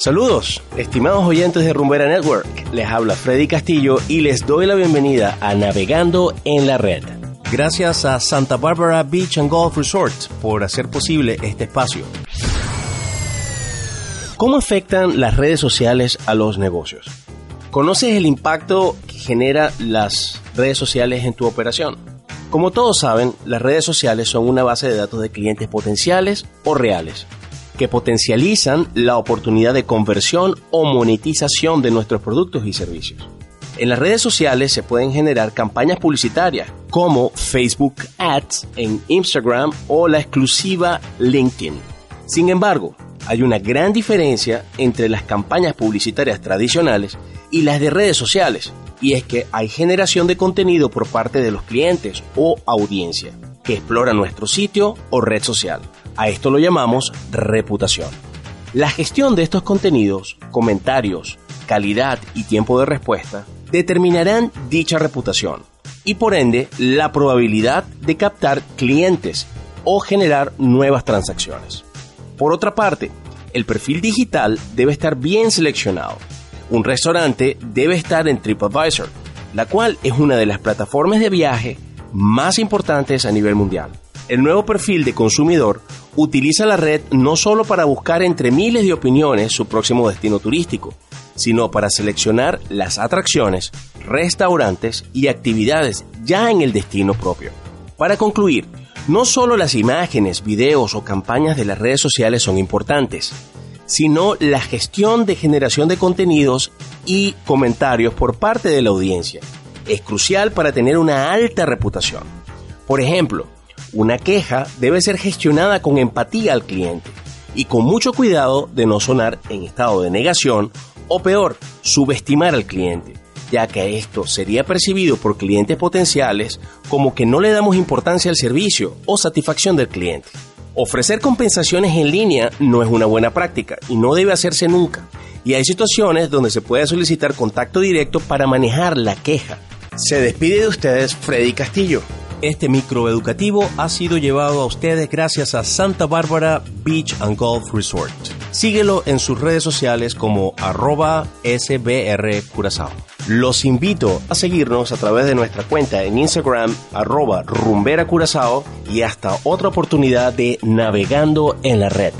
Saludos, estimados oyentes de Rumbera Network. Les habla Freddy Castillo y les doy la bienvenida a Navegando en la Red. Gracias a Santa Barbara Beach and Golf Resort por hacer posible este espacio. ¿Cómo afectan las redes sociales a los negocios? ¿Conoces el impacto que genera las redes sociales en tu operación? Como todos saben, las redes sociales son una base de datos de clientes potenciales o reales que potencializan la oportunidad de conversión o monetización de nuestros productos y servicios. En las redes sociales se pueden generar campañas publicitarias como Facebook Ads en Instagram o la exclusiva LinkedIn. Sin embargo, hay una gran diferencia entre las campañas publicitarias tradicionales y las de redes sociales, y es que hay generación de contenido por parte de los clientes o audiencia que explora nuestro sitio o red social. A esto lo llamamos reputación. La gestión de estos contenidos, comentarios, calidad y tiempo de respuesta determinarán dicha reputación y por ende la probabilidad de captar clientes o generar nuevas transacciones. Por otra parte, el perfil digital debe estar bien seleccionado. Un restaurante debe estar en TripAdvisor, la cual es una de las plataformas de viaje más importantes a nivel mundial. El nuevo perfil de consumidor utiliza la red no solo para buscar entre miles de opiniones su próximo destino turístico, sino para seleccionar las atracciones, restaurantes y actividades ya en el destino propio. Para concluir, no solo las imágenes, videos o campañas de las redes sociales son importantes, sino la gestión de generación de contenidos y comentarios por parte de la audiencia. Es crucial para tener una alta reputación. Por ejemplo, una queja debe ser gestionada con empatía al cliente y con mucho cuidado de no sonar en estado de negación o peor, subestimar al cliente, ya que esto sería percibido por clientes potenciales como que no le damos importancia al servicio o satisfacción del cliente. Ofrecer compensaciones en línea no es una buena práctica y no debe hacerse nunca. Y hay situaciones donde se puede solicitar contacto directo para manejar la queja. Se despide de ustedes Freddy Castillo. Este microeducativo ha sido llevado a ustedes gracias a Santa Bárbara Beach and Golf Resort. Síguelo en sus redes sociales como arroba SBR Curazao. Los invito a seguirnos a través de nuestra cuenta en Instagram arroba rumbera Curazao y hasta otra oportunidad de navegando en la red.